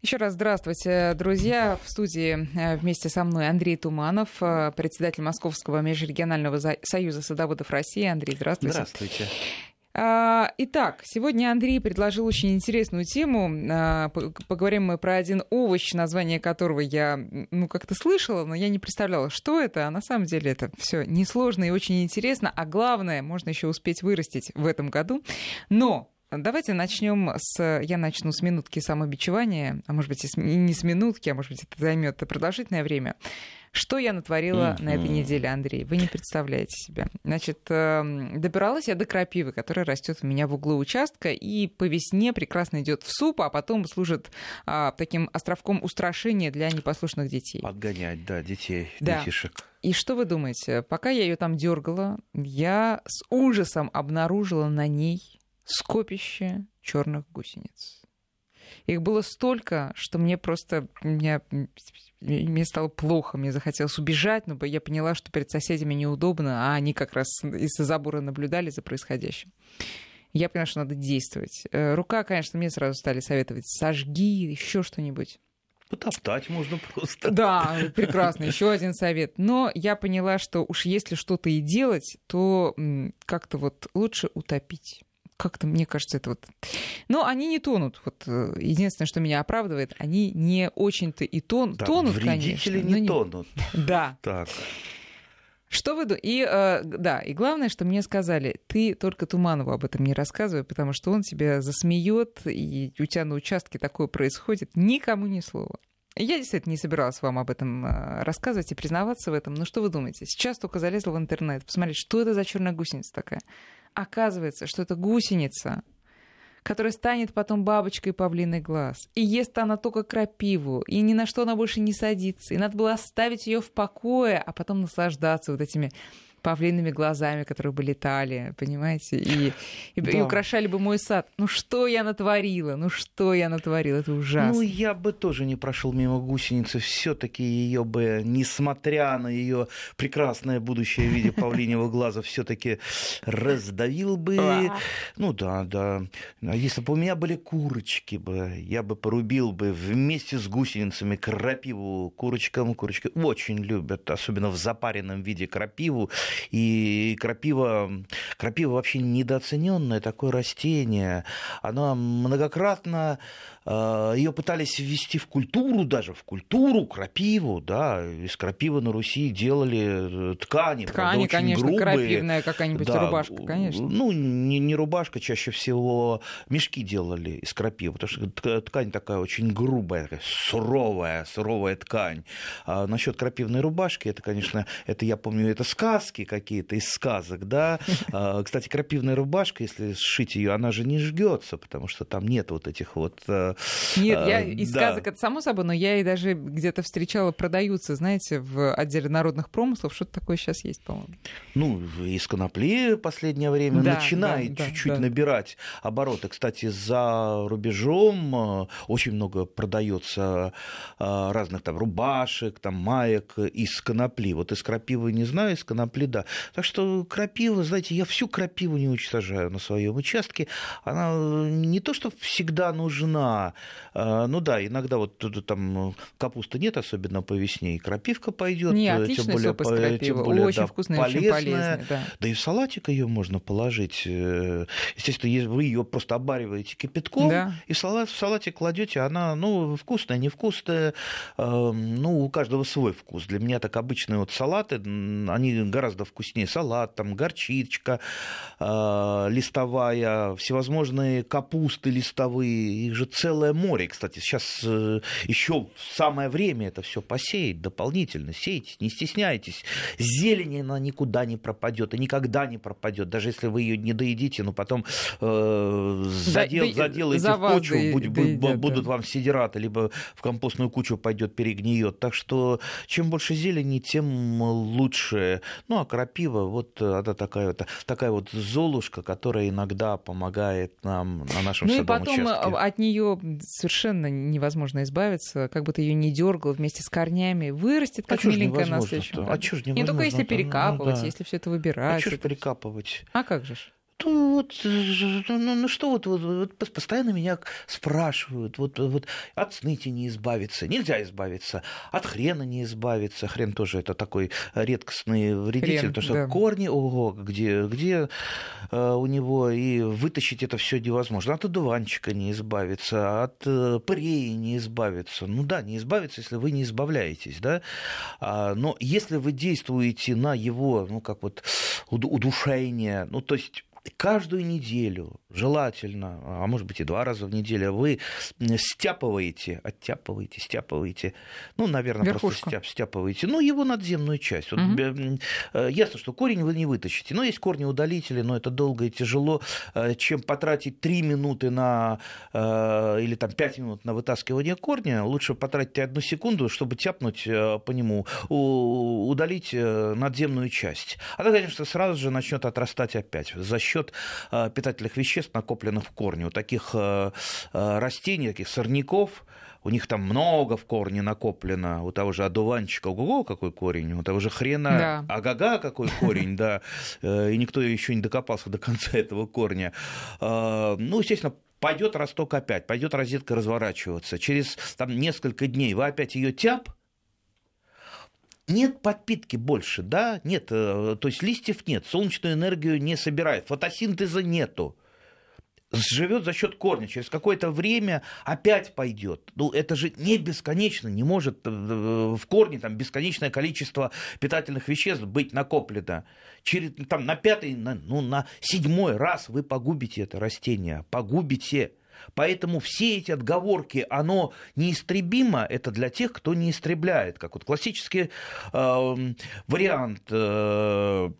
Еще раз здравствуйте, друзья. В студии э, вместе со мной Андрей Туманов, э, председатель Московского межрегионального союза садоводов России. Андрей, здравствуйте. Здравствуйте. А, итак, сегодня Андрей предложил очень интересную тему. А, поговорим мы про один овощ, название которого я ну, как-то слышала, но я не представляла, что это. А на самом деле это все несложно и очень интересно. А главное, можно еще успеть вырастить в этом году. Но Давайте начнем с... Я начну с минутки самобичевания, а может быть, и не с минутки, а может быть, это займет продолжительное время. Что я натворила mm-hmm. на этой неделе, Андрей? Вы не представляете себя. Значит, эм, добиралась я до крапивы, которая растет у меня в углу участка, и по весне прекрасно идет в суп, а потом служит а, таким островком устрашения для непослушных детей. Подгонять, да, детей, да. детишек. И что вы думаете? Пока я ее там дергала, я с ужасом обнаружила на ней скопище черных гусениц. Их было столько, что мне просто меня, мне стало плохо, мне захотелось убежать, но я поняла, что перед соседями неудобно, а они как раз из-за забора наблюдали за происходящим. Я поняла, что надо действовать. Э, рука, конечно, мне сразу стали советовать, сожги, еще что-нибудь. Потоптать можно просто. Да, прекрасно, еще один совет. Но я поняла, что уж если что-то и делать, то как-то вот лучше утопить как-то, мне кажется, это вот... Но они не тонут. Вот э, единственное, что меня оправдывает, они не очень-то и тон... да, тонут, конечно. не тонут. Да. Так. Что вы и э, да, и главное, что мне сказали, ты только Туманову об этом не рассказывай, потому что он тебя засмеет, и у тебя на участке такое происходит, никому ни слова. Я действительно не собиралась вам об этом э, рассказывать и признаваться в этом. Но что вы думаете? Сейчас только залезла в интернет, посмотреть, что это за черная гусеница такая оказывается, что это гусеница, которая станет потом бабочкой павлиный глаз. И ест она только крапиву, и ни на что она больше не садится. И надо было оставить ее в покое, а потом наслаждаться вот этими павлиными глазами, которые бы летали, понимаете, и, и, да. и украшали бы мой сад. Ну что я натворила? Ну что я натворила? Это ужасно. Ну я бы тоже не прошел мимо гусеницы. Все-таки ее бы, несмотря на ее прекрасное будущее в виде павлинего глаза, все-таки раздавил бы. Ну да, да. А если бы у меня были курочки бы, я бы порубил бы вместе с гусеницами крапиву курочкам. Курочки очень любят, особенно в запаренном виде крапиву. И крапива, крапива вообще недооцененное такое растение. Оно многократно ее пытались ввести в культуру, даже в культуру, крапиву, да, из крапивы на Руси делали э, ткани, ткани, правда, конечно, грубые. крапивная какая-нибудь да, рубашка, конечно. Ну, не, не рубашка, чаще всего мешки делали из крапивы, потому что ткань такая очень грубая, такая суровая, суровая ткань. А насчет крапивной рубашки, это, конечно, это я помню, это сказки какие-то из сказок, да. А, кстати, крапивная рубашка, если сшить ее, она же не жгется, потому что там нет вот этих вот э, нет, я из да. сказок это само собой, но я и даже где-то встречала, продаются, знаете, в отделе народных промыслов, что-то такое сейчас есть, по-моему. Ну, из конопли последнее время да, начинает да, чуть-чуть да, набирать обороты. Кстати, за рубежом э, очень много продается э, разных там рубашек, там маек из конопли. Вот из крапивы не знаю, из конопли да. Так что крапива, знаете, я всю крапиву не уничтожаю на своем участке. Она не то, что всегда нужна, а, ну да, иногда вот там капусты нет, особенно по весне, и крапивка пойдет. Не, э, тем более, суп из тем более очень да, полезная. очень полезный. Да. да и в салатик ее можно положить. Э, естественно, вы ее просто обариваете кипятком, да. и в, салат, в салатик кладете, она, ну, вкусная, невкусная, эм, ну, у каждого свой вкус. Для меня так обычные вот салаты, они гораздо вкуснее. Салат, там, горчичка э, листовая, всевозможные капусты листовые, их же целый целое море. Кстати, сейчас э, еще самое время это все посеять дополнительно. Сейте, не стесняйтесь. Зелень она никуда не пропадет и никогда не пропадет. Даже если вы ее не доедите, но потом э, задел, да, заделаете за в почву, да, будь, да, будут да. вам сидираты, либо в компостную кучу пойдет, перегниет. Так что чем больше зелени, тем лучше. Ну, а крапива, вот она такая вот, такая вот золушка, которая иногда помогает нам на нашем ну садовом и потом участке. от нее совершенно невозможно избавиться, как бы ты ее не дергал вместе с корнями, вырастет как а миленькая на следующем А что ж Не только если перекапывать, ну, да. если все это выбирать. А что ж перекапывать? А как же? Вот, ну, ну что вот, вот, вот постоянно меня спрашивают, вот, вот от сныти не избавиться, нельзя избавиться, от хрена не избавиться, хрен тоже это такой редкостный вредитель, хрен, потому что да. корни, ого, где, где э, у него, и вытащить это все невозможно, от одуванчика не избавиться, от э, преи не избавиться, ну да, не избавиться, если вы не избавляетесь, да, а, но если вы действуете на его, ну как вот удушение, ну то есть каждую неделю, желательно, а может быть и два раза в неделю, вы стяпываете, оттяпываете, стяпываете, ну, наверное, Верхушку. просто стяп, стяпываете, ну, его надземную часть. Вот, угу. Ясно, что корень вы не вытащите, но есть корни удалители, но это долго и тяжело, э, чем потратить 3 минуты на, э, или там 5 минут на вытаскивание корня, лучше потратить одну секунду, чтобы тяпнуть по нему, удалить надземную часть. А то, конечно, сразу же начнет отрастать опять за счет питательных веществ веществ, накопленных в корне. У таких э, э, растений, таких сорняков, у них там много в корне накоплено, у того же одуванчика, ого, какой корень, у того же хрена, да. ага-га, какой корень, да, э, и никто еще не докопался до конца этого корня. Ну, естественно, пойдет росток опять, пойдет розетка разворачиваться. Через там, несколько дней вы опять ее тяп, нет подпитки больше, да, нет, то есть листьев нет, солнечную энергию не собирает, фотосинтеза нету живет за счет корня, через какое-то время опять пойдет. Ну, это же не бесконечно, не может э, в корне там бесконечное количество питательных веществ быть накоплено. Через, там, на пятый, на, ну, на седьмой раз вы погубите это растение, погубите. Поэтому все эти отговорки, оно неистребимо, это для тех, кто не истребляет. Как вот классический э, вариант э,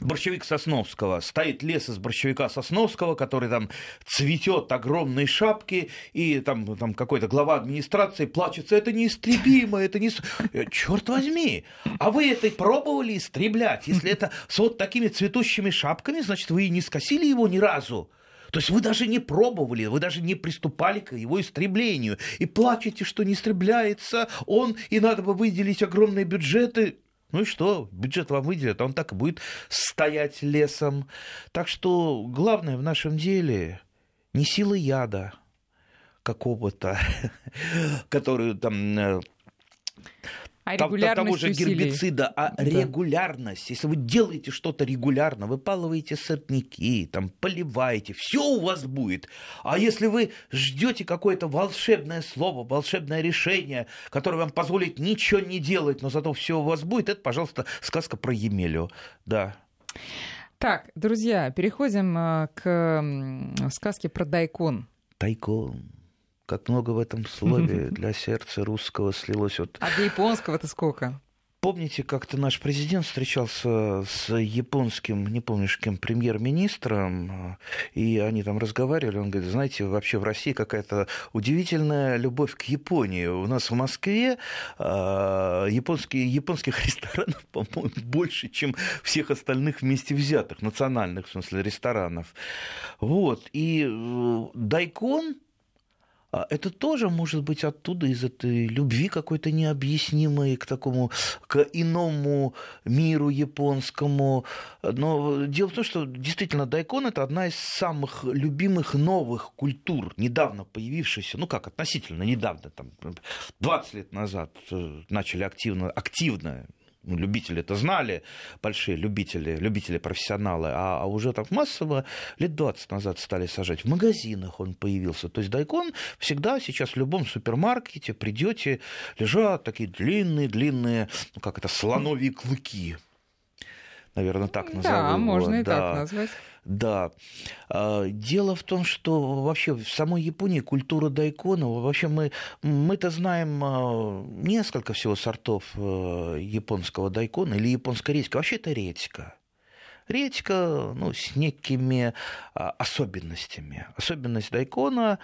борщевик Сосновского. Стоит лес из борщевика Сосновского, который там цветет огромные шапки, и там, там какой-то глава администрации плачется. Это неистребимо, это не... Э, Черт возьми! А вы это пробовали истреблять? Если это с вот такими цветущими шапками, значит, вы и не скосили его ни разу. То есть вы даже не пробовали, вы даже не приступали к его истреблению. И плачете, что не истребляется он, и надо бы выделить огромные бюджеты. Ну и что? Бюджет вам выделят, он так и будет стоять лесом. Так что главное в нашем деле не сила яда какого-то, которую там а того же гербицида, а да. регулярность. Если вы делаете что-то регулярно, вы палываете сорняки, там, поливаете, все у вас будет. А если вы ждете какое-то волшебное слово, волшебное решение, которое вам позволит ничего не делать, но зато все у вас будет, это, пожалуйста, сказка про Емелю. Да. Так, друзья, переходим э, к сказке про Дайкон. Дайкон как много в этом слове для сердца русского слилось. Вот... А для японского-то сколько? Помните, как-то наш президент встречался с японским, не помнишь кем, премьер-министром, и они там разговаривали, он говорит, знаете, вообще в России какая-то удивительная любовь к Японии. У нас в Москве э, японские, японских ресторанов, по-моему, больше, чем всех остальных вместе взятых, национальных, в смысле, ресторанов. Вот, и э, Дайкон, это тоже может быть оттуда, из этой любви какой-то необъяснимой к такому, к иному миру японскому. Но дело в том, что действительно дайкон – это одна из самых любимых новых культур, недавно появившихся, ну как, относительно недавно, там, 20 лет назад э, начали активно, активно ну, любители это знали, большие любители, любители профессионалы, а, а уже так массово лет 20 назад стали сажать. В магазинах он появился. То есть дайкон всегда сейчас в любом супермаркете придете, лежат такие длинные-длинные, ну как это, слоновьи клыки. Наверное, так назову. Да, можно и да. так назвать. Да. А, дело в том, что вообще в самой Японии культура дайкона, вообще мы, мы-то знаем а, несколько всего сортов э, японского дайкона или японской редьки. Вообще это редька. Редька ну, с некими а, особенностями. Особенность дайкона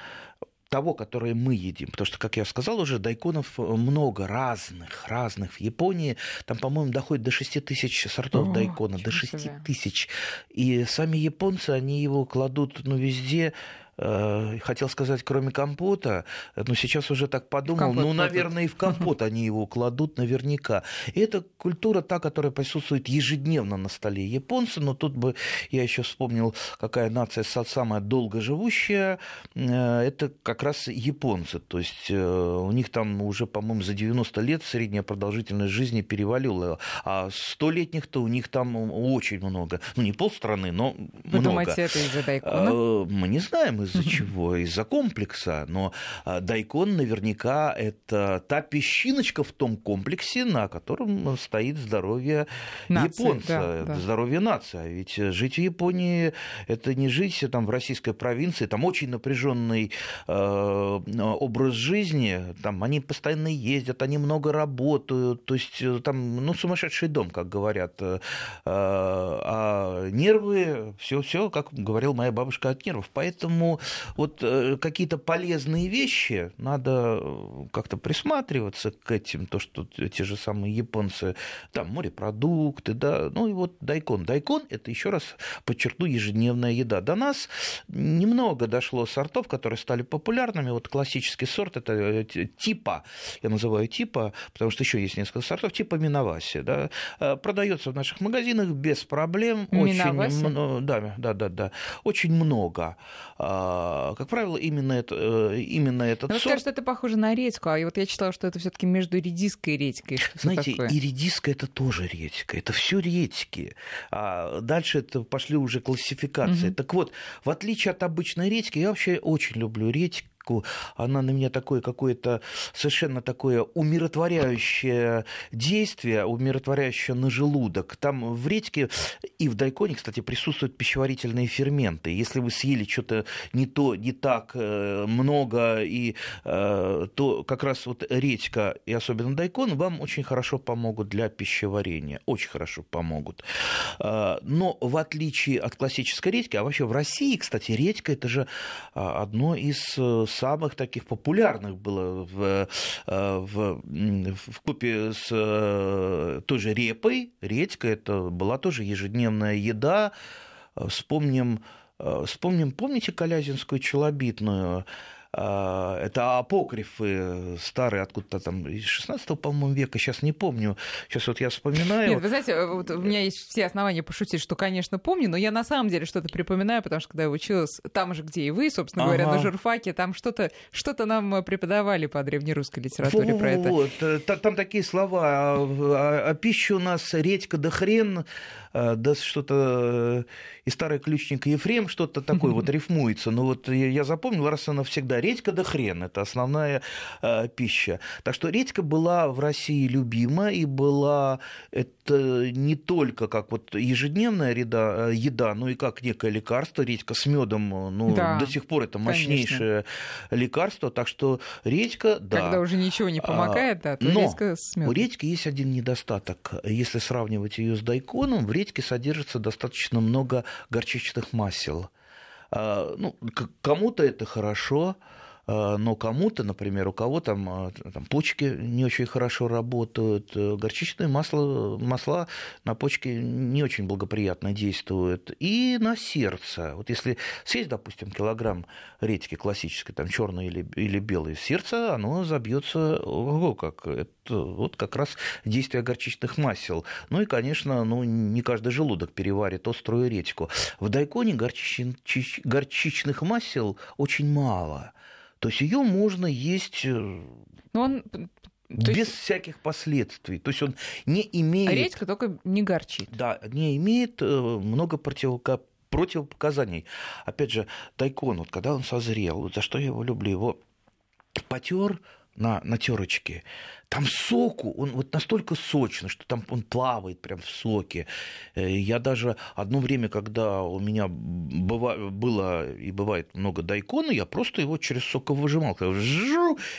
того, которое мы едим. Потому что, как я сказал уже, дайконов много разных, разных. В Японии там, по-моему, доходит до 6 тысяч сортов О, дайкона, до 6 тысяч. И сами японцы, они его кладут ну, везде, Э, хотел сказать, кроме компота, но сейчас уже так подумал, ну, наверное, и в компот они его кладут наверняка. И это культура та, которая присутствует ежедневно на столе японца, но тут бы я еще вспомнил, какая нация самая долгоживущая, э, это как раз японцы. То есть э, у них там уже, по-моему, за 90 лет средняя продолжительность жизни перевалила, а столетних-то у них там очень много. Ну, не полстраны, но Вы много. думаете, это из-за дайкона? Мы не знаем, из-за чего, из-за комплекса, но а, дайкон наверняка это та песчиночка в том комплексе, на котором стоит здоровье нации, японца, да, да. здоровье нации. А ведь жить в Японии это не жить там в российской провинции, там очень напряженный э, образ жизни, там они постоянно ездят, они много работают, то есть э, там ну сумасшедший дом, как говорят, э, а нервы, все, все, как говорил моя бабушка от нервов, поэтому вот э, какие-то полезные вещи, надо э, как-то присматриваться к этим, то, что те же самые японцы, там морепродукты, да, ну и вот дайкон. Дайкон – это, еще раз подчеркну, ежедневная еда. До нас немного дошло сортов, которые стали популярными. Вот классический сорт – это э, типа, я называю типа, потому что еще есть несколько сортов, типа Миноваси, да, продается в наших магазинах без проблем. Миноваси? Очень, да, да, да, да, очень много. А, как правило, именно, это, э, именно этот Но сорт... Вы скажете, это похоже на редьку, а вот я читала, что это все таки между редиской и редькой. Что Знаете, и редиска это тоже редька, это все редьки. А дальше это пошли уже классификации. Угу. Так вот, в отличие от обычной редьки, я вообще очень люблю редьку, она на меня такое какое-то совершенно такое умиротворяющее действие, умиротворяющее на желудок. Там в редьке и в дайконе, кстати, присутствуют пищеварительные ферменты. Если вы съели что-то не то, не так э, много, и, э, то как раз вот редька и особенно дайкон вам очень хорошо помогут для пищеварения. Очень хорошо помогут. Э, но в отличие от классической редьки, а вообще в России, кстати, редька это же одно из самых таких популярных было в, э, в, в купе с э, той же репой. Редька это была тоже ежедневная еда. Вспомним, э, вспомним помните Калязинскую челобитную? А, это апокрифы старые, откуда-то там из 16 по-моему, века, сейчас не помню. Сейчас вот я вспоминаю. Нет, вы знаете, вот у меня есть все основания пошутить, что, конечно, помню, но я на самом деле что-то припоминаю, потому что когда я училась там же, где и вы, собственно ага. говоря, на журфаке, там что-то что нам преподавали по древнерусской литературе вот, про это. Вот, э, там такие слова, а, а, а пища у нас редька да хрен, Э, да что-то э, и старый ключник Ефрем, что-то такое вот рифмуется. Но вот я запомнил раз и навсегда, редька да хрен, это основная э, пища. Так что редька была в России любима и была это не только как вот ежедневная еда, еда но и как некое лекарство. Редька с медом, ну, да, до сих пор это мощнейшее конечно. лекарство. Так что редька, да. Когда уже ничего не помогает, да, то но редька с медом. у редьки есть один недостаток. Если сравнивать ее с дайконом, в редьке содержится достаточно много горчичных масел. А, ну, кому-то это хорошо, но кому-то, например, у кого там, а, там почки не очень хорошо работают, э, горчичные масла, масла на почки не очень благоприятно действуют, и на сердце. Вот если съесть, допустим, килограмм редьки классической, там черной или, или белой, сердце, оно забьется, ого, как это вот как раз действие горчичных масел. Ну и, конечно, ну, не каждый желудок переварит острую редьку. В дайконе горчич... горчичных масел очень мало. То есть ее можно есть э, Но он без есть... всяких последствий. То есть он не имеет... А редька только не горчит. Да, не имеет э, много противопоказаний. Опять же, тайкон, вот когда он созрел, вот за что я его люблю, его потер на, на терочке, там соку, он вот настолько сочный, что там он плавает прям в соке. Э, я даже одно время, когда у меня быва, было и бывает много дайкона, я просто его через соковыжимал.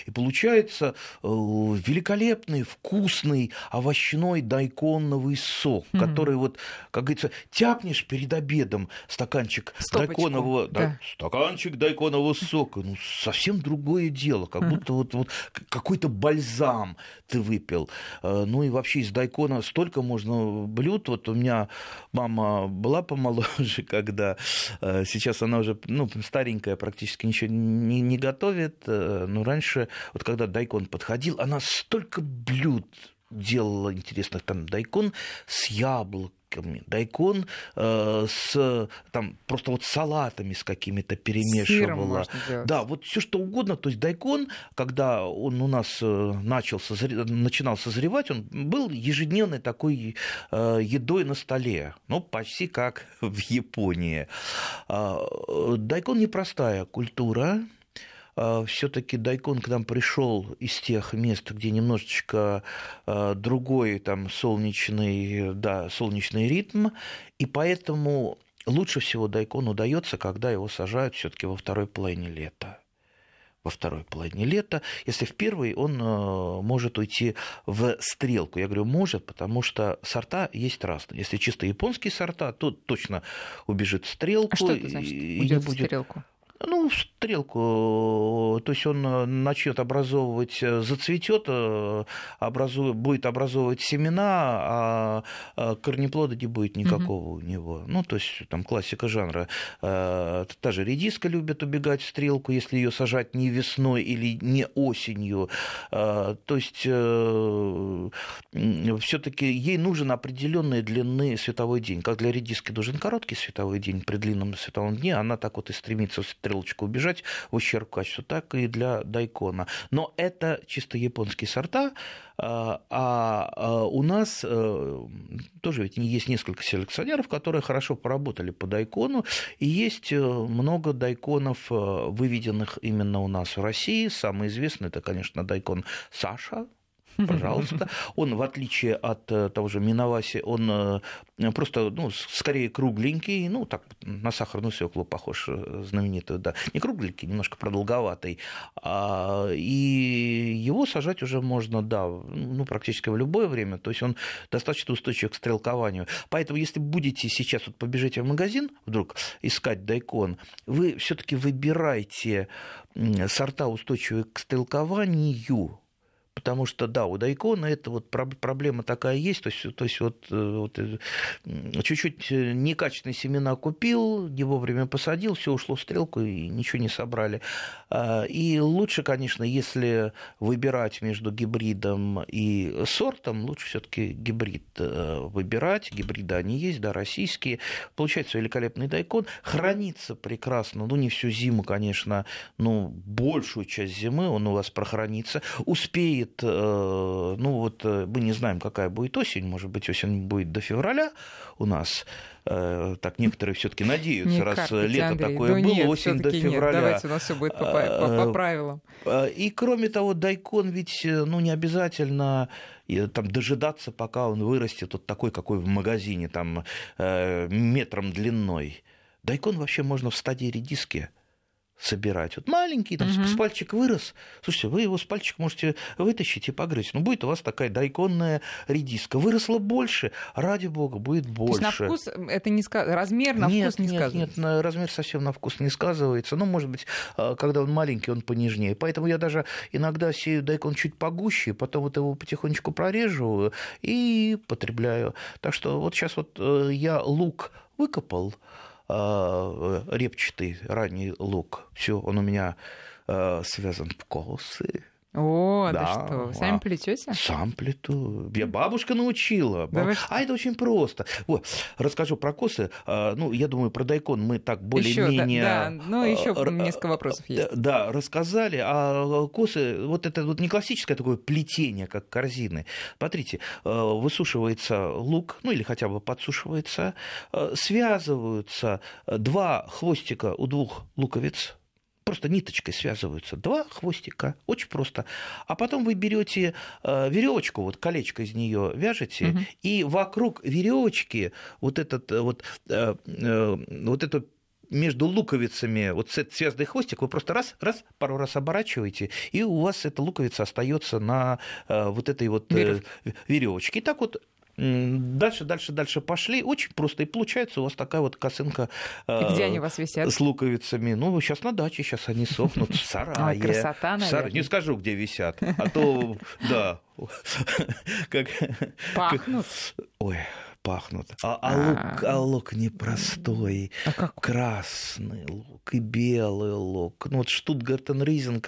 И получается э, великолепный, вкусный овощной дайконовый сок, mm-hmm. который вот, как говорится, тяпнешь перед обедом стаканчик Стопочку, дайконового, да. Да, стаканчик дайконового сока. Ну, совсем другое дело, как будто вот, вот какой-то бальзам ты выпил. Ну и вообще из дайкона столько можно блюд. Вот у меня мама была помоложе, когда сейчас она уже ну, старенькая, практически ничего не, не готовит. Но раньше, вот когда дайкон подходил, она столько блюд делала интересных. Там дайкон с яблоками, дайкон э, с там просто вот салатами с какими-то перемешивала. Да, вот все что угодно. То есть дайкон, когда он у нас э, начал созре... начинал созревать, он был ежедневной такой э, едой на столе. Ну, почти как в Японии. Э, дайкон непростая культура. А, все-таки Дайкон к нам пришел из тех мест, где немножечко а, другой там солнечный, да, солнечный ритм, и поэтому лучше всего Дайкон удается, когда его сажают все-таки во второй половине лета во второй половине лета. Если в первый, он а, может уйти в стрелку. Я говорю, может, потому что сорта есть разные. Если чисто японские сорта, то точно убежит в стрелку. А что это значит? Уйдет в стрелку? Ну, стрелку, то есть он э, начнет образовывать, э, зацветет, э, образует, будет образовывать семена, а корнеплода не будет никакого угу. у него. Ну, то есть там классика жанра. Та же редиска любит убегать в стрелку, если ее сажать не весной или не осенью. То есть все-таки ей нужен определенной длины световой день. Как для редиски нужен короткий световой день, при длинном световом дне она так вот и стремится в стрелочку убежать в ущерб качеству, так и для дайкона. Но это чисто японские сорта, а, а, а у нас э, тоже ведь есть несколько селекционеров, которые хорошо поработали по дайкону, и есть э, много дайконов, э, выведенных именно у нас в России. Самый известный это, конечно, дайкон Саша, пожалуйста. Он, в отличие от э, того же Миноваси, он э, просто, ну, скорее кругленький, ну, так, на сахарную свеклу похож, э, знаменитую, да. Не кругленький, немножко продолговатый. А, и его сажать уже можно, да, ну, практически в любое время. То есть он достаточно устойчив к стрелкованию. Поэтому, если будете сейчас вот побежите в магазин вдруг искать дайкон, вы все-таки выбирайте сорта устойчивые к стрелкованию, Потому что, да, у Дайкона это вот проблема такая есть, то есть, то есть вот, э, вот э, чуть-чуть э, некачественные семена купил, не вовремя посадил, все ушло в стрелку и ничего не собрали. А, и лучше, конечно, если выбирать между гибридом и сортом, лучше все-таки гибрид выбирать. Гибриды они есть, да, российские. Получается великолепный дайкон. Хранится прекрасно, ну, не всю зиму, конечно, но большую часть зимы он у вас прохранится. Успеет будет, э, ну вот э, мы не знаем, какая будет осень, может быть, осень будет до февраля у нас. Э, так некоторые все-таки надеются, не раз лето Андрей. такое ну, было, нет, осень до февраля. Нет, давайте у нас все будет по, по, по правилам. И кроме того, дайкон ведь ну, не обязательно там дожидаться, пока он вырастет вот такой, какой в магазине, там метром длиной. Дайкон вообще можно в стадии редиски собирать. Вот маленький, там, угу. с пальчик вырос. Слушайте, вы его с пальчика можете вытащить и погрызть. Ну, будет у вас такая дайконная редиска. Выросла больше, ради бога, будет больше. То есть на вкус это не сказ... размер на нет, вкус не нет, сказывается? Нет, размер совсем на вкус не сказывается. Ну, может быть, а, когда он маленький, он понежнее. Поэтому я даже иногда сею дайкон чуть погуще, потом вот его потихонечку прорежу и потребляю. Так что вот сейчас вот э, я лук выкопал, репчатый ранний лук. Все, он у меня э, связан в косы. О, да, да что, сами плетете? Сам плету. Я бабушка научила. Да Баб... А это очень просто. Вот, расскажу про косы. А, ну, я думаю, про дайкон мы так более-менее... Да, да, ну, еще несколько вопросов есть. Да, рассказали. А косы, вот это вот не классическое такое плетение, как корзины. Смотрите, высушивается лук, ну, или хотя бы подсушивается, связываются два хвостика у двух луковиц, просто ниточкой связываются. Два хвостика, очень просто. А потом вы берете э, веревочку, вот колечко из нее вяжете, угу. и вокруг веревочки вот этот э, вот, э, вот эту между луковицами вот связанный хвостик, вы просто раз, раз, пару раз оборачиваете, и у вас эта луковица остается на вот этой вот веревочке. И так вот Дальше, дальше, дальше пошли. Очень просто. И получается у вас такая вот косынка где они у вас висят? с луковицами. Ну, сейчас на даче, сейчас они сохнут в сарае. Ой, красота, наверное. Не скажу, где висят. А то, да. Как... Пахнут. Ой, пахнут. А, а, лук, а лук непростой. А как? Красный лук и белый лук. Ну вот Штутгартен Ризен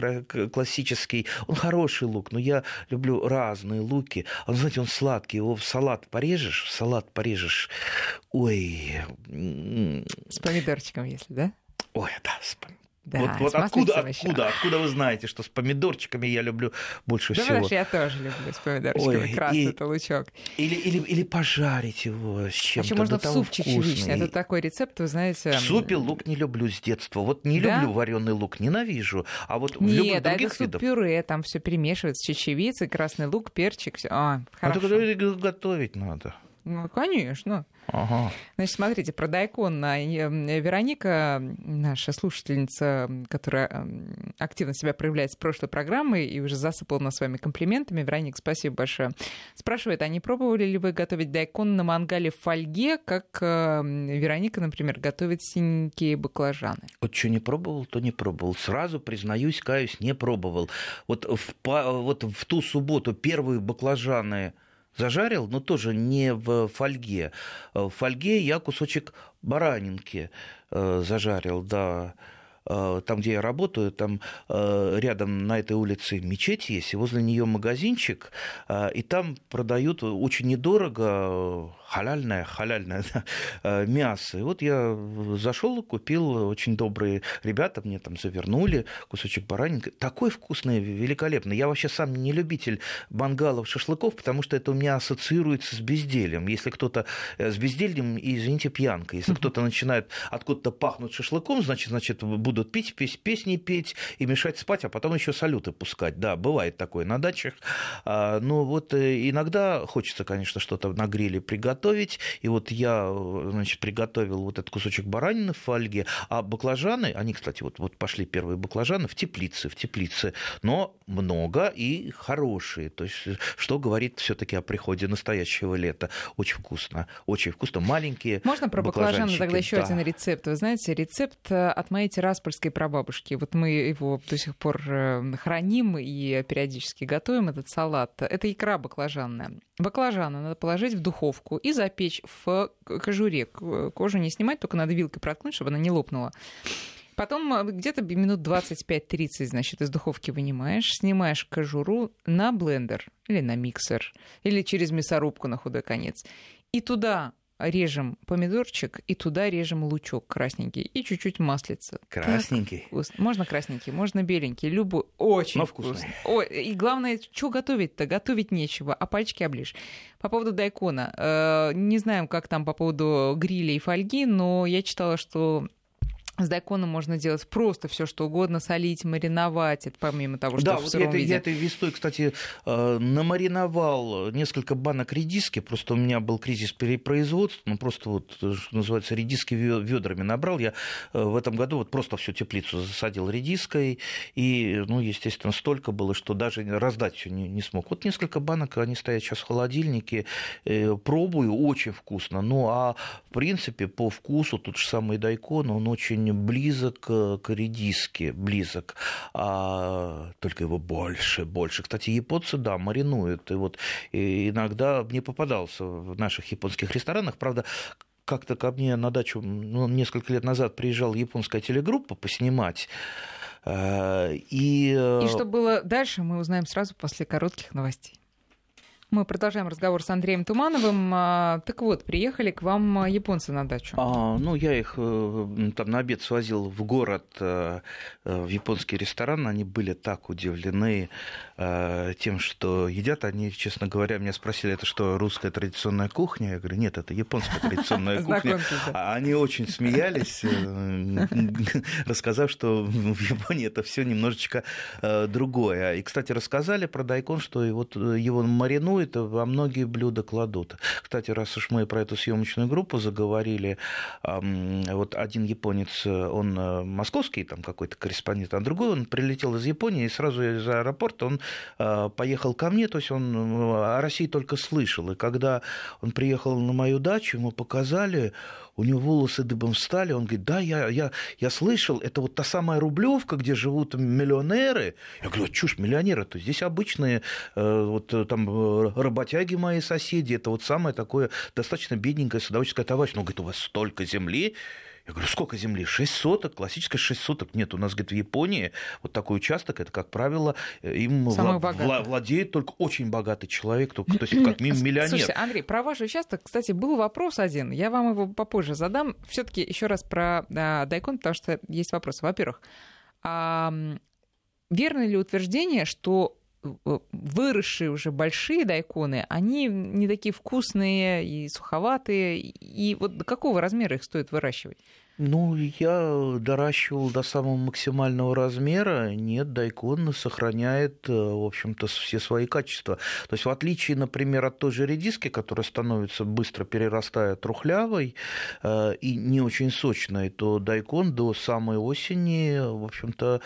классический, он хороший лук, но я люблю разные луки. Он, знаете, он сладкий, его в салат порежешь, в салат порежешь. Ой. С помидорчиком, если, да? Ой, да, с помидорчиком да, вот вот откуда, откуда, откуда вы знаете, что с помидорчиками я люблю больше да, всего? Да, я тоже люблю с помидорчиками, Ой, красный и, лучок. Или, или, или пожарить его с чем-то. Еще можно в суп чечевичный. Это такой рецепт, вы знаете. В супе лук не люблю с детства. Вот не да? люблю вареный лук, ненавижу. А вот в Нет, любых да, других это суп пюре, там все перемешивается, чечевица, красный лук, перчик. Все. А, хорошо. А только готовить надо. Ну, конечно. Ага. Значит, смотрите, про дайкон. Вероника, наша слушательница, которая активно себя проявляет с прошлой программы и уже засыпала нас с вами комплиментами. Вероника, спасибо большое. Спрашивает, а не пробовали ли вы готовить дайкон на мангале в фольге, как Вероника, например, готовит синенькие баклажаны? Вот что не пробовал, то не пробовал. Сразу, признаюсь, каюсь, не пробовал. Вот в, вот в ту субботу первые баклажаны зажарил, но тоже не в фольге. В фольге я кусочек баранинки э, зажарил, да. Э, там, где я работаю, там э, рядом на этой улице мечеть есть, и возле нее магазинчик, и там продают очень недорого халяльное, халяльное да, мясо. И вот я зашел, купил, очень добрые ребята мне там завернули кусочек баранинка. Такой вкусный, великолепный. Я вообще сам не любитель мангалов, шашлыков, потому что это у меня ассоциируется с бездельем. Если кто-то с бездельем, извините, пьянка. Если кто-то начинает откуда-то пахнуть шашлыком, значит, значит, буду будут пить, петь, песни петь и мешать спать, а потом еще салюты пускать. Да, бывает такое на дачах. А, но вот э, иногда хочется, конечно, что-то на гриле приготовить. И вот я, значит, приготовил вот этот кусочек баранины в фольге, а баклажаны, они, кстати, вот, вот пошли первые баклажаны в теплице, в теплице, но много и хорошие. То есть, что говорит все-таки о приходе настоящего лета. Очень вкусно, очень вкусно. Маленькие Можно про баклажаны тогда еще да. один рецепт? Вы знаете, рецепт э, от моей террас польской прабабушки. Вот мы его до сих пор э, храним и периодически готовим этот салат. Это икра баклажанная. Баклажаны надо положить в духовку и запечь в кожуре. Кожу не снимать, только надо вилкой проткнуть, чтобы она не лопнула. Потом э, где-то минут 25-30, значит, из духовки вынимаешь, снимаешь кожуру на блендер или на миксер, или через мясорубку на худой конец. И туда режем помидорчик и туда режем лучок красненький и чуть-чуть маслица. Красненький? Можно красненький, можно беленький, любой. Очень Но вкусный. Ой, и главное, что готовить-то? Готовить нечего, а пальчики оближь. По поводу дайкона. Э, не знаем, как там по поводу гриля и фольги, но я читала, что с дайконом можно делать просто все, что угодно, солить, мариновать, это помимо того, что да, в вот я, виде. я этой весной, кстати, э, намариновал несколько банок редиски, просто у меня был кризис перепроизводства, ну просто вот, что называется, редиски ведрами набрал. Я э, в этом году вот просто всю теплицу засадил редиской, и, ну, естественно, столько было, что даже раздать все не, не смог. Вот несколько банок, они стоят сейчас в холодильнике, э, пробую, очень вкусно. Ну, а в принципе, по вкусу, тут же самый дайкон, он очень очень близок к редиске, близок, а только его больше, больше. Кстати, японцы, да, маринуют. И вот и иногда мне попадался в наших японских ресторанах, правда, как-то ко мне на дачу ну, несколько лет назад приезжала японская телегруппа поснимать. Э, и... Э, и что было дальше, мы узнаем сразу после коротких новостей. Мы продолжаем разговор с Андреем Тумановым. А, так вот, приехали к вам а, японцы на дачу. А, ну, я их э, там на обед свозил в город, э, э, в японский ресторан. Они были так удивлены тем, что едят. Они, честно говоря, меня спросили, это что, русская традиционная кухня? Я говорю, нет, это японская традиционная кухня. А они очень смеялись, рассказав, что в Японии это все немножечко другое. И, кстати, рассказали про дайкон, что вот его маринуют ну, это во многие блюда кладут. Кстати, раз уж мы про эту съемочную группу заговорили, вот один японец, он э, московский, там какой-то корреспондент, а другой, он прилетел из Японии, и сразу из аэропорта он э, поехал ко мне, то есть он о России только слышал. И когда он приехал на мою дачу, ему показали, у него волосы дыбом встали, он говорит, да, я, я, я слышал, это вот та самая Рублевка, где живут миллионеры. Я говорю, чушь, миллионеры, то здесь обычные э, вот там работяги мои соседи, это вот самое такое достаточно бедненькое садоводческое товарищество. Он говорит, у вас столько земли, я говорю, сколько земли? Шесть соток, классическая шесть соток. Нет, у нас, говорит, в Японии вот такой участок, это, как правило, им вла- вла- владеет только очень богатый человек, только, то есть как миллионер. Слушайте, Андрей, про ваш участок, кстати, был вопрос один, я вам его попозже задам. все таки еще раз про а, Дайкон, потому что есть вопрос. Во-первых, а, верно ли утверждение, что Э, выросшие уже большие дайконы, они не такие вкусные и суховатые. И вот до какого размера их стоит выращивать? Ну, я доращивал до самого максимального размера. Нет, дайкон сохраняет, э, в общем-то, все свои качества. То есть, в отличие, например, от той же редиски, которая становится быстро перерастая трухлявой э, и не очень сочной, то дайкон до самой осени, в общем-то,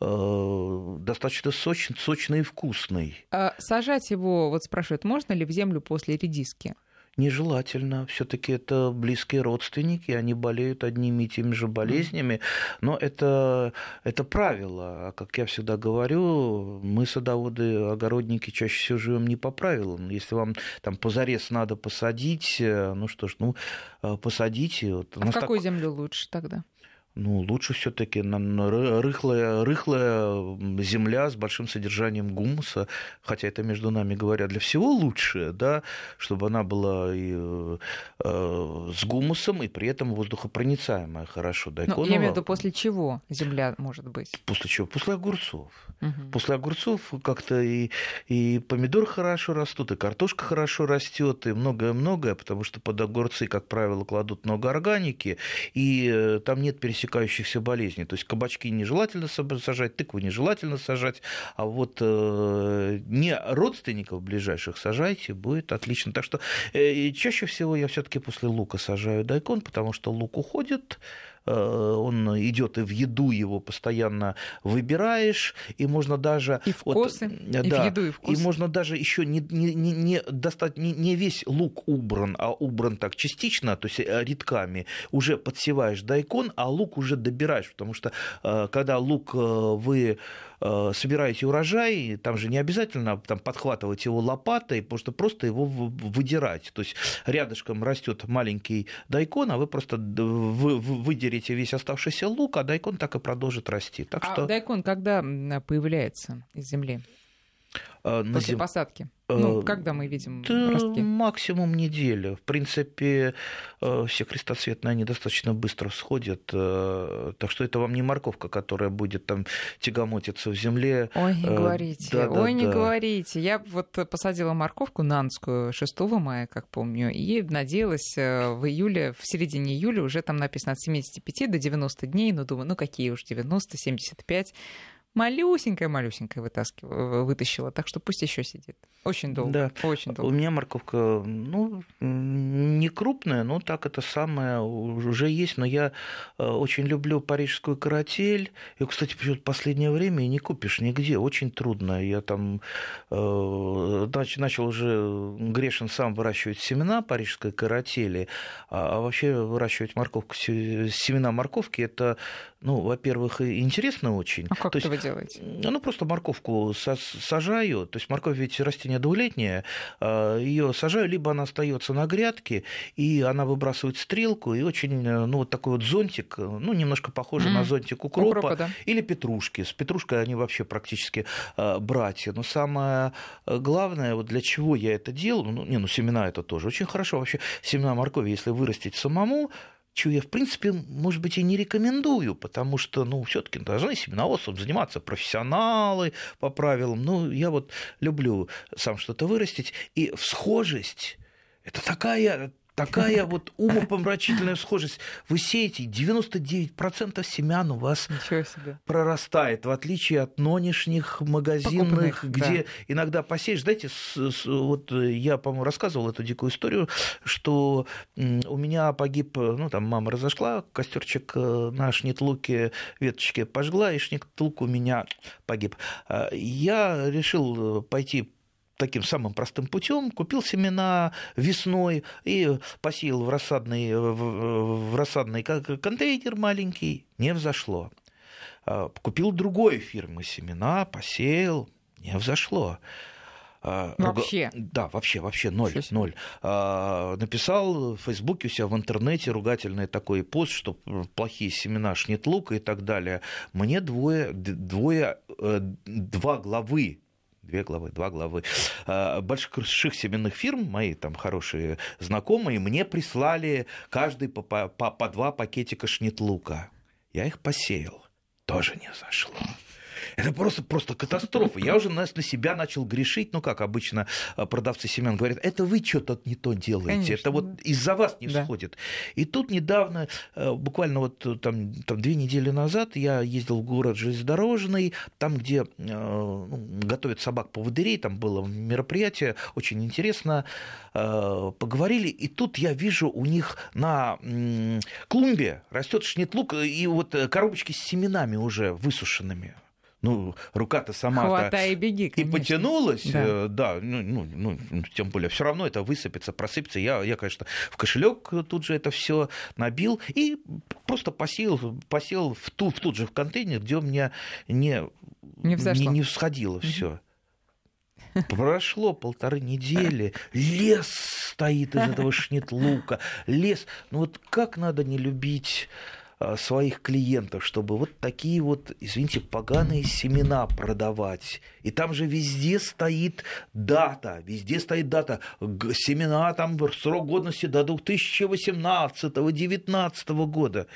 э, достаточно сочный, сочный и вкусный. А сажать его, вот спрашивают, можно ли в землю после редиски? Нежелательно. Все-таки это близкие родственники, они болеют одними и теми же болезнями. Но это, это правило. А как я всегда говорю, мы, садоводы, огородники, чаще всего живем не по правилам. Если вам там позарез надо посадить, э, ну что ж, ну э, посадите. Вот, а в какую так... землю лучше тогда? Ну, лучше все-таки рыхлая, рыхлая земля с большим содержанием гумуса, хотя это между нами говоря для всего лучше, да, чтобы она была и, э, с гумусом и при этом воздухопроницаемая хорошо. Дайконова... Ну, я имею в виду, после чего земля может быть? После чего? После огурцов. Угу. После огурцов как-то и, и помидор хорошо растут, и картошка хорошо растет, и многое-многое, потому что под огурцы, как правило, кладут много органики, и э, там нет пересечения пересекающихся болезней. То есть кабачки нежелательно сажать, тыкву нежелательно сажать, а вот э, не родственников ближайших сажайте, будет отлично. Так что э, чаще всего я все-таки после лука сажаю дайкон, потому что лук уходит, он идет и в еду его постоянно выбираешь, и можно даже... И вкусы, вот, и да, в еду, и вкусы. И можно даже еще не, не, не, не, достать, не, не весь лук убран, а убран так частично, то есть э, редками, уже подсеваешь дайкон, а лук уже добираешь, потому что э, когда лук вы Э, собираете урожай, там же не обязательно там, подхватывать его лопатой, что просто его выдирать. То есть рядышком растет маленький дайкон, а вы просто вы выдерете весь оставшийся лук, а дайкон так и продолжит расти. Так а что... дайкон когда появляется из земли? Э, После зим... посадки. Ну, э, когда мы видим да, ростки? Максимум неделя. В принципе, э, все крестоцветные, они достаточно быстро всходят. Так что это вам не морковка, которая будет там тягомотиться в земле. Ой, не говорите. Да, Ой, да, не да. говорите. Я вот посадила морковку нанскую 6 мая, как помню, и надеялась в июле, в середине июля уже там написано от 75 до 90 дней. Но думаю, ну какие уж 90, 75 малюсенькая-малюсенькая вытащила, так что пусть еще сидит. Очень долго. Да. Очень долго. У меня морковка, ну, не крупная, но так это самое уже есть. Но я э, очень люблю парижскую каратель. И, кстати, почему-то последнее время не купишь нигде. Очень трудно. Я там э, начал уже грешен сам выращивать семена парижской каратели. А, а вообще выращивать морковку, семена морковки, это, ну, во-первых, интересно очень. А как То есть, делаете? Ну, просто морковку сажаю. То есть морковь ведь растение двулетнее. А, Ее сажаю, либо она остается на грядке, и она выбрасывает стрелку, и очень, э, ну, вот такой вот зонтик, ну, немножко похожий mm. на зонтик укропа, укропа да. или петрушки. С петрушкой они вообще практически а, братья. Но самое э, главное, вот для чего я это делаю, ну, не, ну, семена это тоже очень хорошо. Вообще семена моркови, если вырастить самому, чего я, в принципе, может быть, и не рекомендую, потому что, ну, все таки должны семеноводством заниматься профессионалы по правилам. Ну, я вот люблю сам что-то вырастить. И всхожесть – это такая такая вот умопомрачительная схожесть. Вы сеете, 99% семян у вас прорастает, в отличие от нынешних магазинных, Покупных, где да. иногда посеешь. Знаете, с, с, вот я, по-моему, рассказывал эту дикую историю, что у меня погиб, ну, там мама разошла, костерчик э, на шнитлуке веточки пожгла, и шнитлук у меня погиб. А я решил пойти таким самым простым путем, купил семена весной и посеял в рассадный, в рассадный контейнер маленький, не взошло. А, купил другой фирмы семена, посеял, не взошло. А, вообще? Да, вообще, вообще ноль, ноль. А, написал в Фейсбуке у себя в интернете ругательный такой пост, что плохие семена шнитлука и так далее. Мне двое, двое, э, два главы две главы, два главы, а, больших семенных фирм, мои там хорошие знакомые, мне прислали каждый по, по, по два пакетика шнитлука. Я их посеял. Тоже не зашло. Это просто, просто катастрофа. Я уже на, на себя начал грешить. Ну, как обычно э, продавцы семян говорят, это вы что-то не то делаете. Конечно, это вот из-за вас не да. всходит. И тут недавно, э, буквально вот э, там, там две недели назад, я ездил в город железнодорожный, там, где ну, готовят собак-поводырей, там было мероприятие, очень интересно, поговорили, и тут я вижу у них на клумбе растет шнитлук и вот коробочки с семенами уже высушенными ну, рука-то сама Хватай и беги, и потянулась, да, э, да ну, ну, ну, тем более, все равно это высыпется, просыпется. Я, я конечно, в кошелек тут же это все набил и просто посел, посел в, ту, в тут же в контейнер, где у меня не, не, не, не всходило все. Прошло полторы недели, лес стоит из этого шнитлука, лес. Ну вот как надо не любить своих клиентов, чтобы вот такие вот, извините, поганые семена продавать. И там же везде стоит дата, везде стоит дата. Семена там срок годности до 2018-2019 года.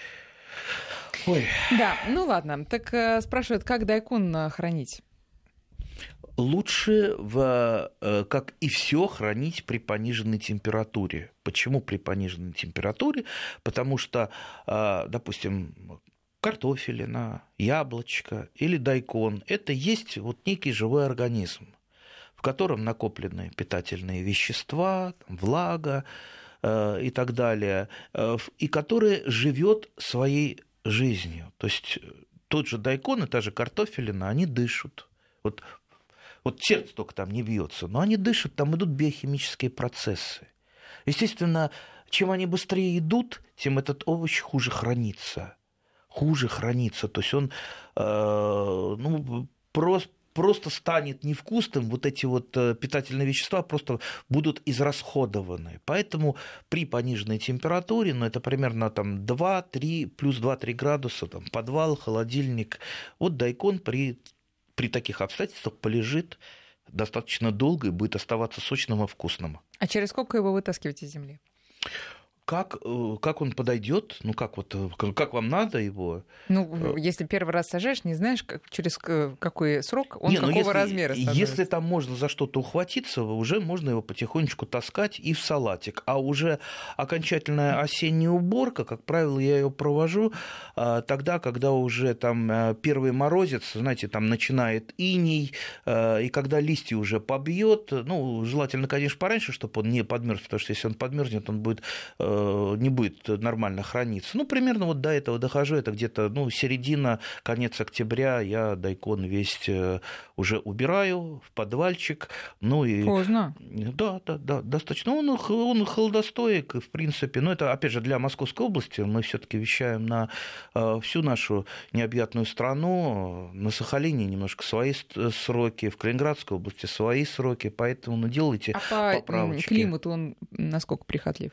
Ой. Да, ну ладно. Так э, спрашивают, как дайкон э, хранить? Лучше, в, э, как и все, хранить при пониженной температуре. Почему при пониженной температуре? Потому что, э, допустим, картофелина, яблочко или дайкон – это есть вот некий живой организм, в котором накоплены питательные вещества, влага э, и так далее, и который живет своей жизнью. То есть тот же дайкон и та же картофелина, они дышат. Вот вот сердце только там не бьется, но они дышат, там идут биохимические процессы. Естественно, чем они быстрее идут, тем этот овощ хуже хранится. Хуже хранится. То есть он э, ну, просто просто станет невкусным, вот эти вот э, питательные вещества просто будут израсходованы. Поэтому при пониженной температуре, ну это примерно там 2-3, плюс 2-3 градуса, там подвал, холодильник, вот дайкон при при таких обстоятельствах полежит достаточно долго и будет оставаться сочным и вкусным. А через сколько его вытаскивать из земли? Как, э, как он подойдет, ну как вот, э, как вам надо его. Ну, э, если первый раз сажаешь, не знаешь, как, через какой срок он не, ну, какого если, размера становится. Если там можно за что-то ухватиться, уже можно его потихонечку таскать и в салатик. А уже окончательная осенняя уборка, как правило, я ее провожу тогда, когда уже там первый морозец, знаете, там начинает иней, и когда листья уже побьет, ну, желательно, конечно, пораньше, чтобы он не подмерз, потому что если он подмерзнет, он будет не будет нормально храниться. Ну, примерно вот до этого дохожу, это где-то, ну, середина, конец октября, я дайкон весь э, уже убираю в подвальчик. Ну и... Поздно. Да, да, да, достаточно. Он, он холодостоек, в принципе. Но это, опять же, для Московской области. Мы все таки вещаем на э, всю нашу необъятную страну. На Сахалине немножко свои сроки, в Калининградской области свои сроки, поэтому ну, делайте а по поправочки. климату он насколько прихотлив?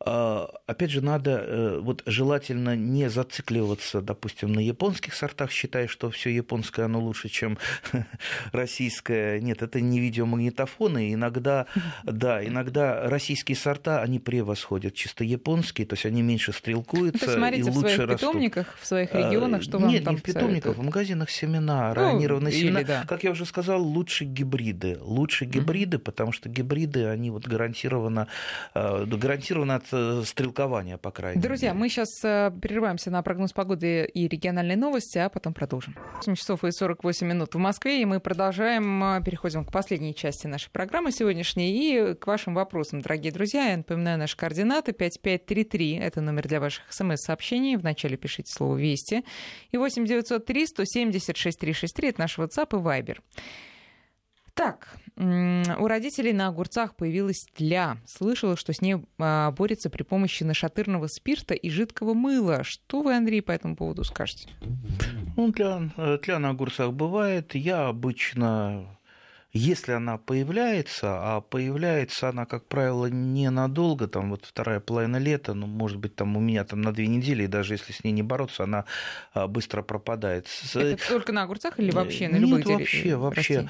а, опять же, надо э, вот желательно не зацикливаться, допустим, на японских сортах, считая, что все японское, оно лучше, чем российское. Нет, это не видеомагнитофоны. Иногда, да, иногда российские сорта, они превосходят чисто японские, то есть они меньше стрелкуются и лучше в своих растут. питомниках, в своих регионах, что вам Нет, там не в питомниках, в магазинах семена, ну, ранированные семена. Да. Как я уже сказал, лучше гибриды. Лучше гибриды, mm-hmm. потому что гибриды, они вот гарантированно, э, гарантированно от Э, стрелкования, по крайней Друзья, мере. мы сейчас э, прерываемся на прогноз погоды и региональные новости, а потом продолжим. 8 часов и 48 минут в Москве, и мы продолжаем, э, переходим к последней части нашей программы сегодняшней и к вашим вопросам, дорогие друзья. Я напоминаю, наши координаты 5533, это номер для ваших смс-сообщений. Вначале пишите слово «Вести». И 8903 170 6363, это наш WhatsApp и Viber. Так, у родителей на огурцах появилась тля. Слышала, что с ней а, борется при помощи нашатырного спирта и жидкого мыла. Что вы, Андрей, по этому поводу скажете? Ну, тля, э, тля на огурцах бывает. Я обычно если она появляется, а появляется она, как правило, ненадолго, там вот вторая половина лета, ну, может быть, там у меня там на две недели, и даже если с ней не бороться, она а, быстро пропадает. Это только на огурцах или вообще на любых Нет, вообще, вообще. А,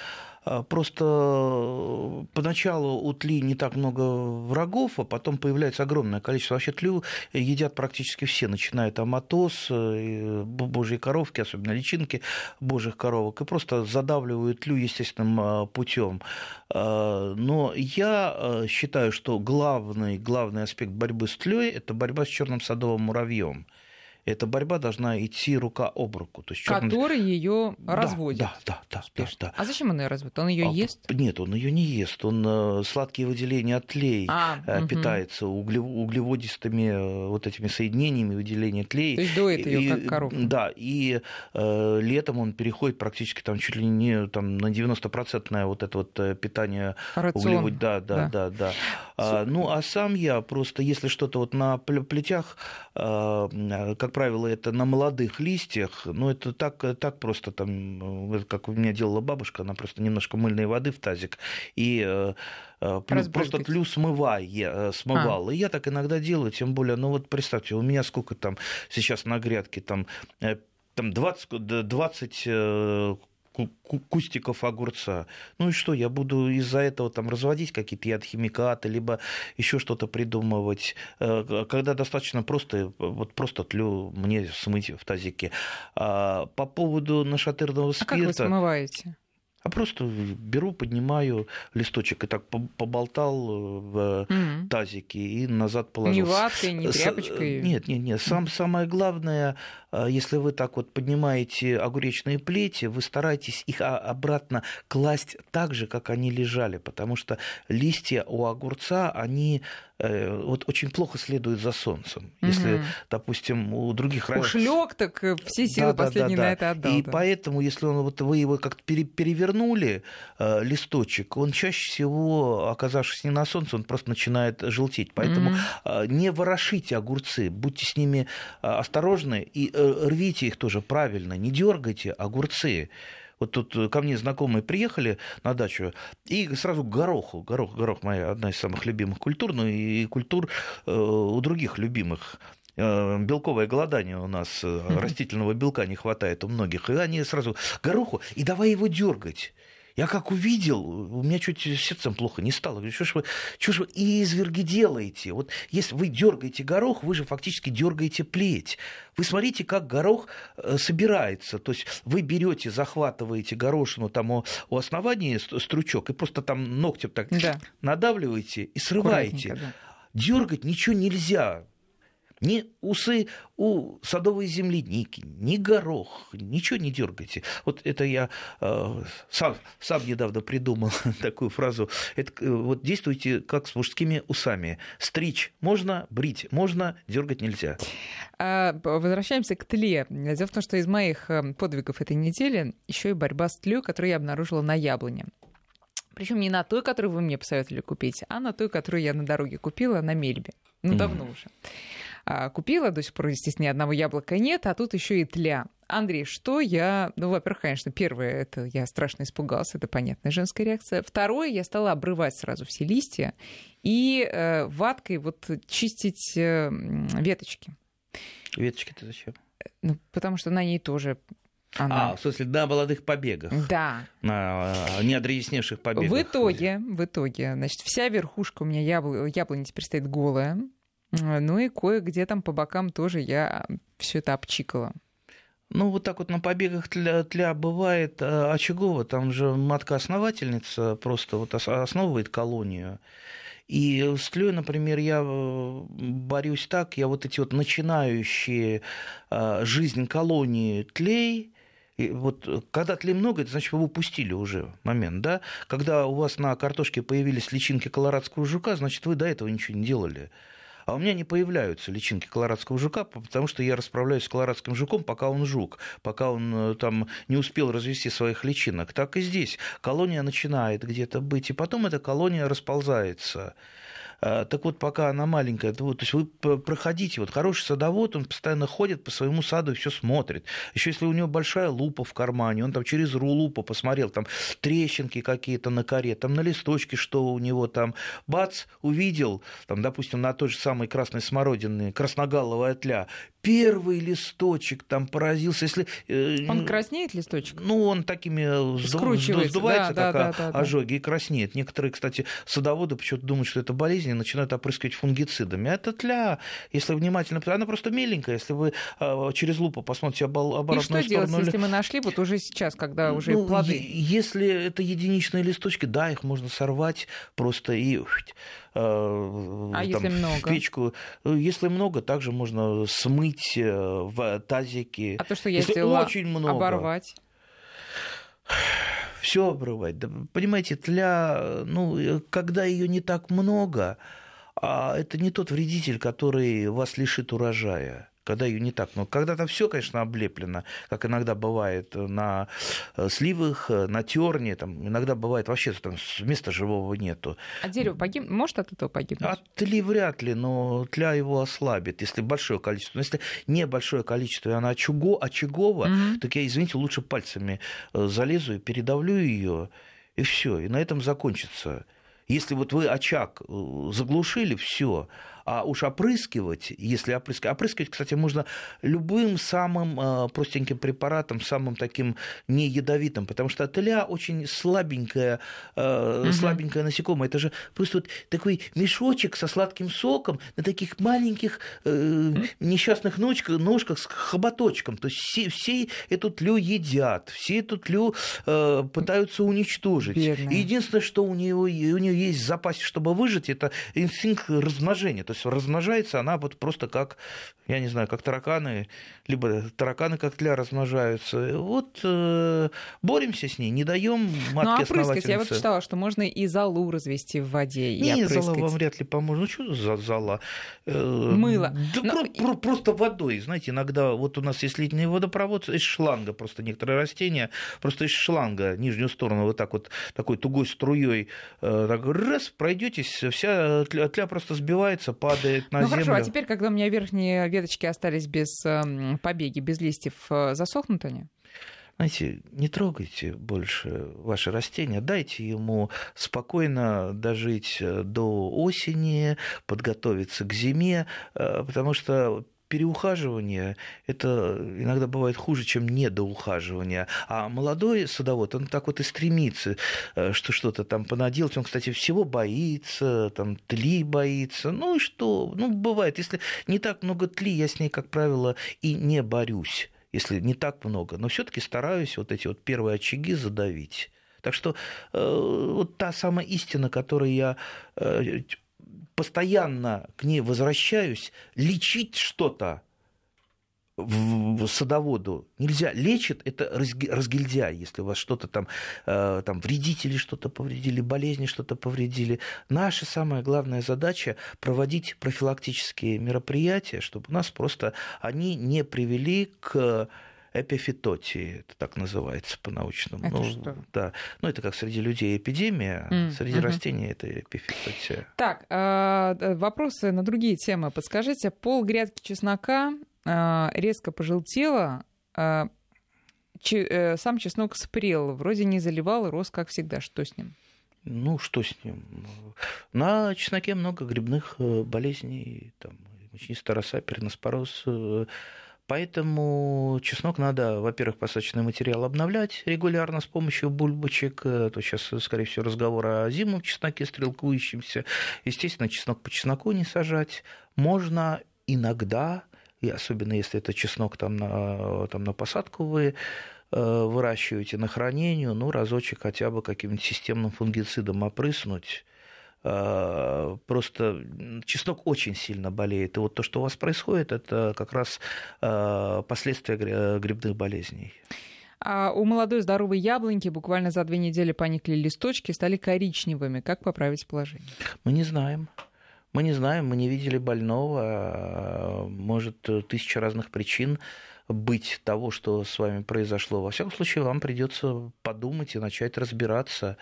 просто э, поначалу у тли не так много врагов, а потом появляется огромное количество. Вообще тлю едят практически все, начиная там от ос, э, божьи коровки, особенно личинки божьих коровок, и просто задавливают тлю естественным путем. Но я считаю, что главный, главный аспект борьбы с тлей – это борьба с черным садовым муравьем эта борьба должна идти рука об руку. То есть черный... Который ее разводит. Да, да, да, да, да. А зачем он ее разводит? Он ее а, ест? Нет, он ее не ест. Он э, сладкие выделения тлей а, угу. питается углев... углеводистыми э, вот этими соединениями выделения тлей. То есть дует ее как коровка. Да, и э, летом он переходит практически там чуть ли не там, на 90% вот это вот питание углевод... Да, да, да, да. да. А, ну, а сам я просто, если что-то вот на плетях, э, как правило, это на молодых листьях, ну, это так, так просто там, э, как у меня делала бабушка, она просто немножко мыльной воды в тазик, и э, э, просто тлю смывай, смывал. А. И я так иногда делаю, тем более, ну вот представьте, у меня сколько там сейчас на грядке, там, там 20, 20 кустиков огурца. Ну и что, я буду из-за этого там разводить какие-то ядхимикаты, либо еще что-то придумывать, э, когда достаточно просто, вот просто тлю мне смыть в тазике. А по поводу нашатырного спирта... А как вы смываете? А просто беру, поднимаю листочек и так поболтал э, в mm тазике и назад положил. Не ваткой, не тряпочкой? Нет, нет, нет. Сам, самое главное, э, если вы так вот поднимаете огуречные плети, вы стараетесь их обратно класть так же, как они лежали, потому что листья у огурца, они Э, вот очень плохо следует за солнцем. Если, угу. допустим, у других Уж лег, так э, все силы да, последние да, да, на это отдал. И да. поэтому, если он, вот вы его как-то перевернули, э, листочек, он чаще всего, оказавшись не на солнце, он просто начинает желтеть. Поэтому угу. не ворошите огурцы, будьте с ними осторожны и рвите их тоже правильно, не дергайте огурцы. Вот тут э, ко мне знакомые приехали на дачу, и сразу гороху. Горох, горох моя одна из самых любимых культур, ну и культур э, у других любимых э, белковое голодание у нас, растительного белка не хватает у многих. И они сразу гороху, и давай его дергать. Я как увидел, у меня чуть сердцем плохо не стало. Говорю, что ж вы, что ж вы изверги делаете? Вот если вы дергаете горох, вы же фактически дергаете плеть. Вы смотрите, как горох э, собирается. То есть вы берете, захватываете горошину там у, у основания стручок и просто там ногтем так да. надавливаете и срываете. Да. Дергать ничего нельзя ни усы у садовой земляники, ни горох, ничего не дергайте. Вот это я э, сам, сам недавно придумал такую фразу. Это, э, вот действуйте как с мужскими усами. Стричь можно, брить можно, дергать нельзя. А, возвращаемся к тле. Дело в том, что из моих э, подвигов этой недели еще и борьба с тлей, которую я обнаружила на яблоне. Причем не на той, которую вы мне посоветовали купить, а на той, которую я на дороге купила на Мельбе. Ну, давно mm. уже. А, купила, до сих пор, естественно, ни одного яблока нет, а тут еще и тля. Андрей, что я... Ну, во-первых, конечно, первое, это я страшно испугался, это понятная женская реакция. Второе, я стала обрывать сразу все листья и э, ваткой вот чистить э, веточки. Веточки-то зачем? Ну, потому что на ней тоже она... А, в смысле, на молодых побегах. Да. На неодревесневших побегах. В итоге, в итоге, значит, вся верхушка у меня ябл... яблони теперь стоит голая. Ну и кое-где там по бокам тоже я все это обчикала. Ну, вот так вот на побегах тля, тля бывает а, очагово. Там же матка-основательница просто вот основывает колонию. И с тлей, например, я э, борюсь так, я вот эти вот начинающие а, жизнь колонии тлей, и вот когда тлей много, это значит, вы упустили уже момент, да? Когда у вас на картошке появились личинки колорадского жука, значит, вы до этого ничего не делали. А у меня не появляются личинки колорадского жука, потому что я расправляюсь с колорадским жуком, пока он жук, пока он э, там не успел развести своих личинок. Так и здесь. Колония начинает где-то быть, и потом эта колония расползается. А, так вот, пока она маленькая, то, то есть вы проходите, вот хороший садовод, он постоянно ходит по своему саду и все смотрит. Еще если у него большая лупа в кармане, он там через лупу посмотрел, там трещинки какие-то на коре, там на листочке, что у него там, бац, увидел, там, допустим, на той же самой красной смородине, красногаловая тля, первый листочек там поразился. Если, э, он краснеет листочек? Ну, он такими сдувается, да, так, да, да, да, ожоги и краснеет. Некоторые, кстати, садоводы почему-то думают, что это болезнь, начинают опрыскивать фунгицидами. Это тля, если внимательно, она просто меленькая. Если вы а, через лупу посмотрите оборотную и что сторону... делать, если мы нашли вот уже сейчас, когда уже ну, плоды? Если это единичные листочки, да, их можно сорвать просто и а там, если много? в печку. Если много, также можно смыть э, в тазике. А то, что я если сделала, очень много, оборвать? Все обрывать. Да, понимаете, тля, ну, э, когда ее не так много, а это не тот вредитель, который вас лишит урожая когда ее не так много. Когда там все, конечно, облеплено, как иногда бывает на э, сливах, э, на терне, там иногда бывает вообще там места живого нету. А дерево погиб... может от этого погибнуть? От тли вряд ли, но тля его ослабит, если большое количество. Но если небольшое количество, и она очаго, очагово, mm-hmm. так я, извините, лучше пальцами э, залезу и передавлю ее, и все, и на этом закончится. Если вот вы очаг заглушили, все, а уж опрыскивать, если опрыскивать, опрыскивать, кстати, можно любым самым а, простеньким препаратом, самым таким не ядовитым, потому что тля очень слабенькая, угу. слабенькое насекомое. Это же просто вот такой мешочек со сладким соком на таких маленьких э, несчастных ножках, ножках с хоботочком. То есть все, все эту тлю едят, все эту тлю э, пытаются уничтожить. Бедная. Единственное, что у нее, у нее есть в запасе, чтобы выжить, это инстинкт размножения. То есть размножается она вот просто как, я не знаю, как тараканы, либо тараканы как тля размножаются. Вот э, боремся с ней, не даем матке ну, а я вот читала, что можно и залу развести в воде и Не, зала вам вряд ли поможет. Ну, что за зала? Э, Мыло. Да Но... про, про, просто водой. Знаете, иногда вот у нас есть летний водопровод из шланга, просто некоторые растения, просто из шланга нижнюю сторону вот так вот такой тугой струей э, так раз пройдетесь, вся тля, тля просто сбивается, падает на ну, землю. хорошо, а теперь, когда у меня верхние веточки остались без эм, побеги, без листьев, э, засохнут они? знаете, не трогайте больше ваши растения, дайте ему спокойно дожить э, до осени, подготовиться к зиме, э, потому что переухаживание это иногда бывает хуже, чем недоухаживание. А молодой садовод, он так вот и стремится, э, что что-то там понаделать. Он, кстати, всего боится, там тли боится. Ну и что? Ну, бывает. Если не так много тли, я с ней, как правило, и не борюсь если не так много, но все-таки стараюсь вот эти вот первые очаги задавить. Так что э, вот та самая истина, которой я э, постоянно к ней возвращаюсь, лечить что-то в садоводу нельзя. Лечит это разгильдяй, если у вас что-то там, э, там вредители что-то повредили, болезни что-то повредили. Наша самая главная задача проводить профилактические мероприятия, чтобы у нас просто они не привели к эпифитотии, это так называется по-научному. Это ну, что? Да. Ну, это как среди людей эпидемия, mm. среди mm-hmm. растений это эпифитотия. Так, а, вопросы на другие темы. Подскажите, пол грядки чеснока а, резко пожелтела, сам чеснок спрел, вроде не заливал, рос как всегда. Что с ним? Ну, что с ним? На чесноке много грибных болезней, там, мучнистая роса, перноспороз, Поэтому чеснок надо, во-первых, посадочный материал обновлять регулярно с помощью бульбочек. То сейчас, скорее всего, разговор о зимнем чесноке стрелкующемся. Естественно, чеснок по чесноку не сажать. Можно иногда, и особенно если это чеснок там на, там на посадку вы э, выращиваете на хранение, ну, разочек хотя бы каким-нибудь системным фунгицидом опрыснуть, Э, просто чеснок очень сильно болеет. И вот то, что у вас происходит, это как раз э, последствия грибных болезней. А у молодой здоровой яблоньки буквально за две недели поникли листочки, стали коричневыми. Как поправить положение? Мы не знаем. Мы не знаем, мы не видели больного. Может, тысяча разных причин быть того, что с вами произошло. Во всяком случае, вам придется подумать и начать разбираться.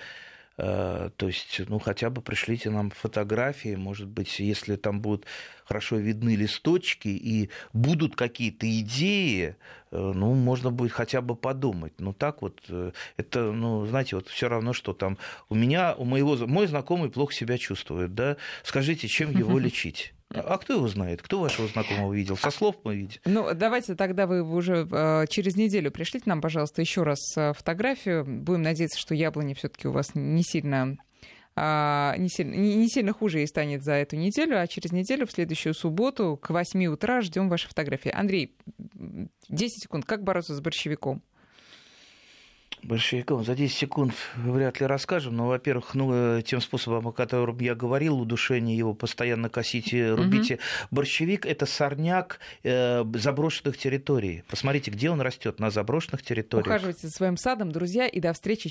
Э, то есть, ну, хотя бы пришлите нам фотографии, может быть, если там будут хорошо видны листочки и будут какие-то идеи, э, ну, можно будет хотя бы подумать. Ну, так вот, э, это, ну, знаете, вот все равно, что там у меня, у моего, мой знакомый плохо себя чувствует, да, скажите, чем его лечить? А кто его знает? Кто вашего знакомого видел? Со слов мы видим. Ну, давайте тогда вы уже э, через неделю пришлите нам, пожалуйста, еще раз фотографию. Будем надеяться, что яблони все-таки у вас не сильно а, не, сильно, не, не сильно хуже и станет за эту неделю, а через неделю, в следующую субботу, к 8 утра ждем ваши фотографии. Андрей, 10 секунд. Как бороться с борщевиком? Большевиком за 10 секунд вряд ли расскажем. Но, во-первых, ну, э, тем способом, о котором я говорил, удушение его постоянно косите, рубите. Угу. Борщевик – это сорняк э, заброшенных территорий. Посмотрите, где он растет на заброшенных территориях. Ухаживайте за своим садом, друзья, и до встречи